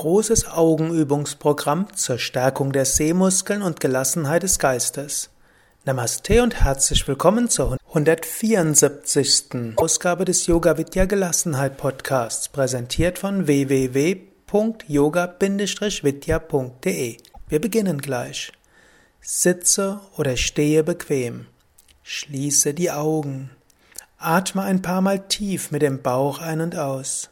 großes Augenübungsprogramm zur Stärkung der Sehmuskeln und Gelassenheit des Geistes. Namaste und herzlich willkommen zur 174. Ausgabe des Yoga Vidya Gelassenheit Podcasts, präsentiert von www.yoga-vidya.de. Wir beginnen gleich. Sitze oder stehe bequem. Schließe die Augen. Atme ein paar Mal tief mit dem Bauch ein und aus.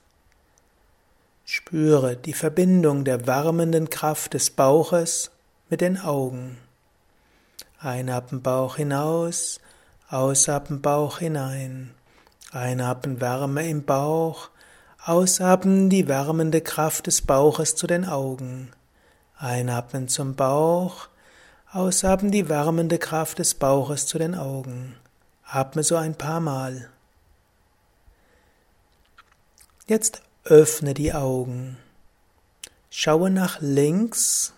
Spüre die Verbindung der wärmenden Kraft des Bauches mit den Augen. Einatmen Bauch hinaus, ausatmen Bauch hinein. Einatmen Wärme im Bauch, ausatmen die wärmende Kraft des Bauches zu den Augen. Einatmen zum Bauch, ausatmen die wärmende Kraft des Bauches zu den Augen. Atme so ein paar Mal. Jetzt Öffne die Augen. Schaue nach links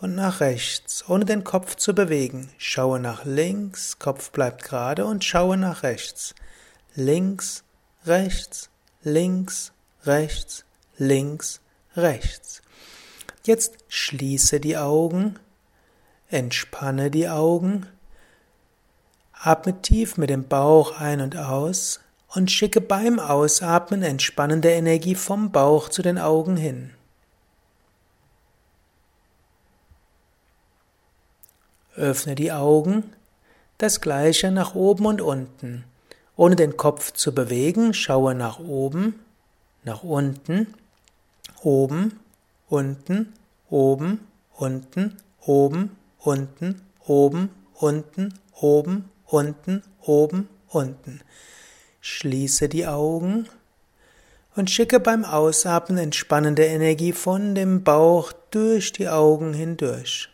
und nach rechts, ohne den Kopf zu bewegen. Schaue nach links, Kopf bleibt gerade und schaue nach rechts. Links, rechts, links, rechts, links, rechts. Jetzt schließe die Augen, entspanne die Augen, atme tief mit dem Bauch ein und aus, und schicke beim Ausatmen entspannende Energie vom Bauch zu den Augen hin. Öffne die Augen, das gleiche nach oben und unten. Ohne den Kopf zu bewegen, schaue nach oben, nach unten, oben, unten, oben, unten, oben, unten, oben, unten, oben, unten, oben, unten. Schließe die Augen und schicke beim Ausatmen entspannende Energie von dem Bauch durch die Augen hindurch.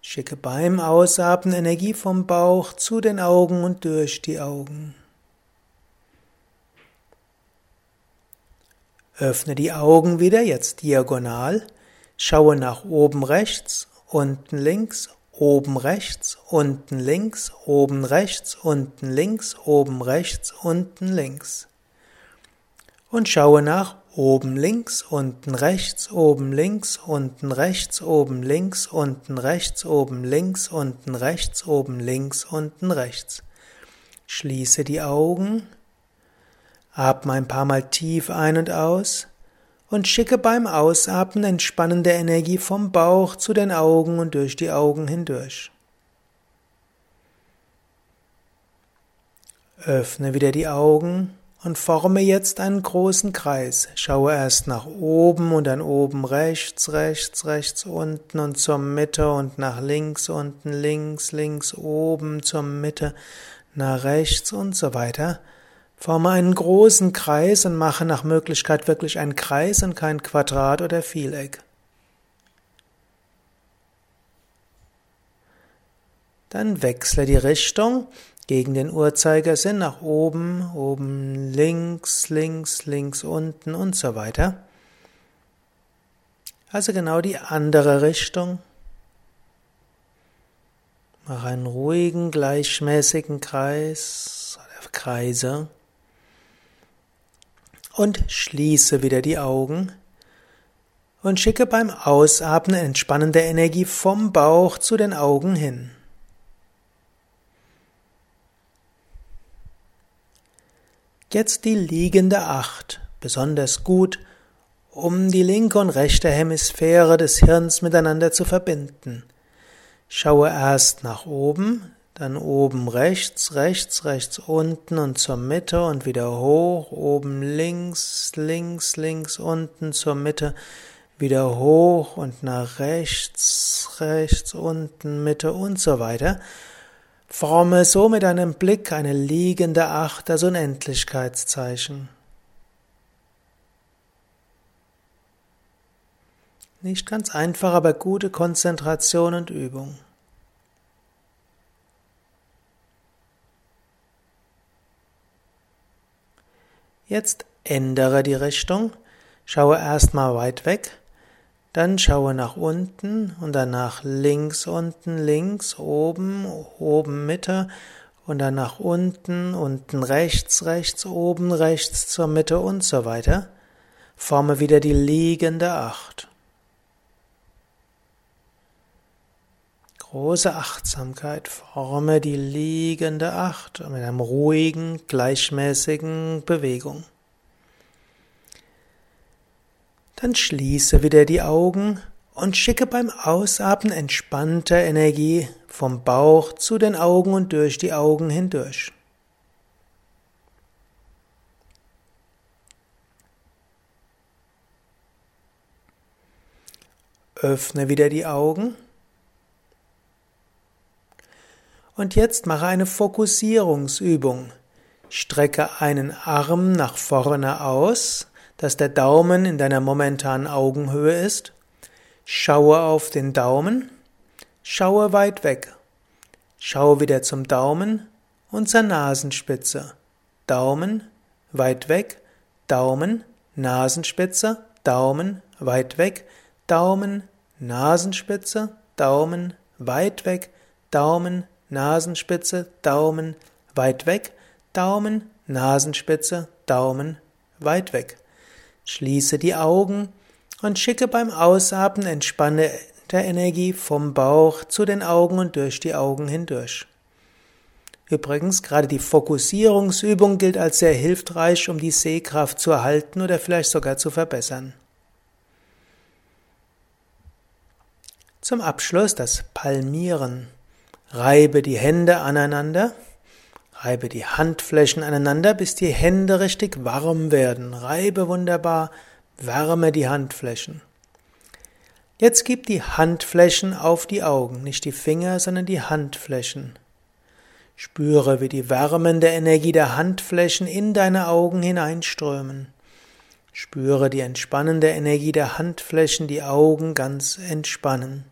Schicke beim Ausatmen Energie vom Bauch zu den Augen und durch die Augen. Öffne die Augen wieder, jetzt diagonal. Schaue nach oben rechts, unten links oben rechts, unten links, oben rechts, unten links, oben rechts, unten links. Und schaue nach oben links, unten rechts, oben links, unten rechts, oben links, unten rechts, oben links, unten rechts, oben links, unten rechts. Schließe die Augen, atme ein paar Mal tief ein und aus und schicke beim Ausatmen entspannende Energie vom Bauch zu den Augen und durch die Augen hindurch. Öffne wieder die Augen und forme jetzt einen großen Kreis. Schaue erst nach oben und dann oben rechts, rechts, rechts unten und zur Mitte und nach links, unten links, links oben zur Mitte, nach rechts und so weiter. Forme einen großen Kreis und mache nach Möglichkeit wirklich einen Kreis und kein Quadrat oder Vieleck. Dann wechsle die Richtung gegen den Uhrzeigersinn nach oben, oben links, links, links unten und so weiter. Also genau die andere Richtung. Mach einen ruhigen, gleichmäßigen Kreis oder Kreise und schließe wieder die Augen und schicke beim Ausatmen entspannende Energie vom Bauch zu den Augen hin. Jetzt die liegende Acht, besonders gut, um die linke und rechte Hemisphäre des Hirns miteinander zu verbinden. Schaue erst nach oben, dann oben rechts, rechts, rechts unten und zur Mitte und wieder hoch, oben links, links, links unten zur Mitte, wieder hoch und nach rechts, rechts unten, Mitte und so weiter. Forme so mit einem Blick eine liegende Acht, das Unendlichkeitszeichen. Nicht ganz einfach, aber gute Konzentration und Übung. Jetzt ändere die Richtung. Schaue erstmal weit weg, dann schaue nach unten und danach links unten, links, oben, oben Mitte und dann nach unten, unten rechts, rechts, oben rechts zur Mitte und so weiter. Forme wieder die liegende Acht. Große Achtsamkeit, forme die liegende Acht mit einer ruhigen, gleichmäßigen Bewegung. Dann schließe wieder die Augen und schicke beim Ausatmen entspannte Energie vom Bauch zu den Augen und durch die Augen hindurch. Öffne wieder die Augen. Und jetzt mache eine Fokussierungsübung. Strecke einen Arm nach vorne aus, dass der Daumen in deiner momentanen Augenhöhe ist. Schaue auf den Daumen. Schaue weit weg. Schaue wieder zum Daumen und zur Nasenspitze. Daumen, weit weg, Daumen, Nasenspitze, Daumen, weit weg, Daumen, Nasenspitze, Daumen, weit weg, Daumen, Nasenspitze, Daumen, weit weg, Daumen, Nasenspitze, Daumen, weit weg. Schließe die Augen und schicke beim Ausatmen entspannte Energie vom Bauch zu den Augen und durch die Augen hindurch. Übrigens, gerade die Fokussierungsübung gilt als sehr hilfreich, um die Sehkraft zu erhalten oder vielleicht sogar zu verbessern. Zum Abschluss das Palmieren. Reibe die Hände aneinander, reibe die Handflächen aneinander, bis die Hände richtig warm werden. Reibe wunderbar, wärme die Handflächen. Jetzt gib die Handflächen auf die Augen, nicht die Finger, sondern die Handflächen. Spüre, wie die wärmende Energie der Handflächen in deine Augen hineinströmen. Spüre die entspannende Energie der Handflächen, die Augen ganz entspannen.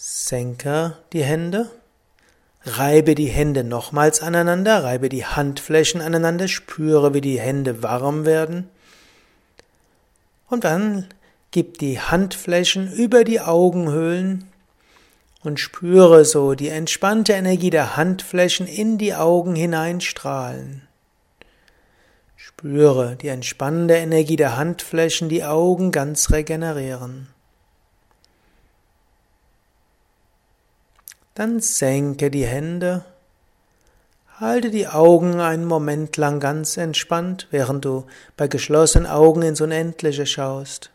Senke die Hände, reibe die Hände nochmals aneinander, reibe die Handflächen aneinander, spüre, wie die Hände warm werden. Und dann gib die Handflächen über die Augenhöhlen und spüre so die entspannte Energie der Handflächen in die Augen hineinstrahlen. Spüre die entspannende Energie der Handflächen die Augen ganz regenerieren. Dann senke die Hände, halte die Augen einen Moment lang ganz entspannt, während du bei geschlossenen Augen ins Unendliche schaust.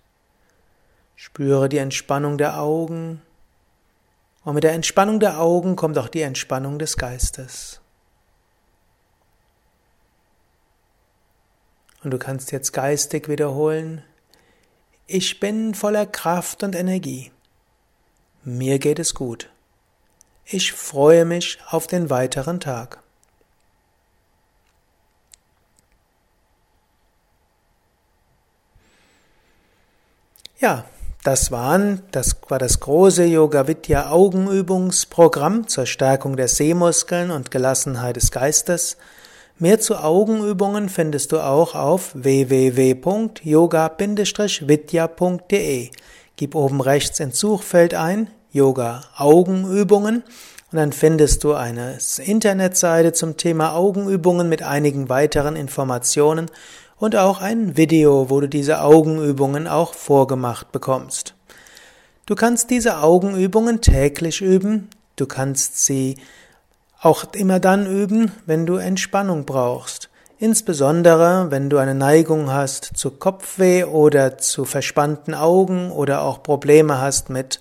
Spüre die Entspannung der Augen und mit der Entspannung der Augen kommt auch die Entspannung des Geistes. Und du kannst jetzt geistig wiederholen, ich bin voller Kraft und Energie. Mir geht es gut. Ich freue mich auf den weiteren Tag. Ja, das waren, das war das große Yoga Vidya Augenübungsprogramm zur Stärkung der Sehmuskeln und Gelassenheit des Geistes. Mehr zu Augenübungen findest du auch auf www.yoga-vidya.de. Gib oben rechts ins Suchfeld ein Yoga Augenübungen und dann findest du eine Internetseite zum Thema Augenübungen mit einigen weiteren Informationen und auch ein Video, wo du diese Augenübungen auch vorgemacht bekommst. Du kannst diese Augenübungen täglich üben, du kannst sie auch immer dann üben, wenn du Entspannung brauchst. Insbesondere, wenn du eine Neigung hast zu Kopfweh oder zu verspannten Augen oder auch Probleme hast mit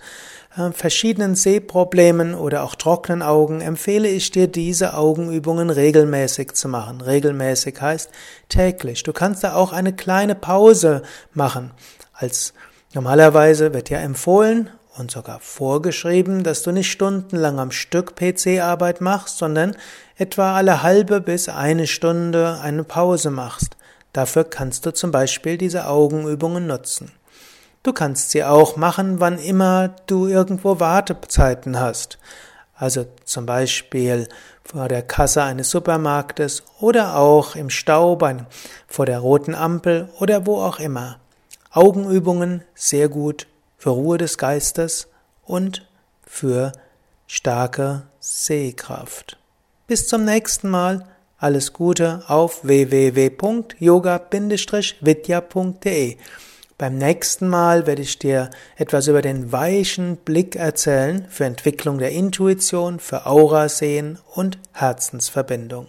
verschiedenen Sehproblemen oder auch trockenen Augen empfehle ich dir, diese Augenübungen regelmäßig zu machen. Regelmäßig heißt täglich. Du kannst da auch eine kleine Pause machen. Als normalerweise wird ja empfohlen und sogar vorgeschrieben, dass du nicht stundenlang am Stück PC-Arbeit machst, sondern etwa alle halbe bis eine Stunde eine Pause machst. Dafür kannst du zum Beispiel diese Augenübungen nutzen. Du kannst sie auch machen, wann immer du irgendwo Wartezeiten hast. Also zum Beispiel vor der Kasse eines Supermarktes oder auch im Stau vor der roten Ampel oder wo auch immer. Augenübungen sehr gut für Ruhe des Geistes und für starke Sehkraft. Bis zum nächsten Mal. Alles Gute auf www.yoga-vidya.de. Beim nächsten Mal werde ich dir etwas über den weichen Blick erzählen für Entwicklung der Intuition, für Aura sehen und Herzensverbindung.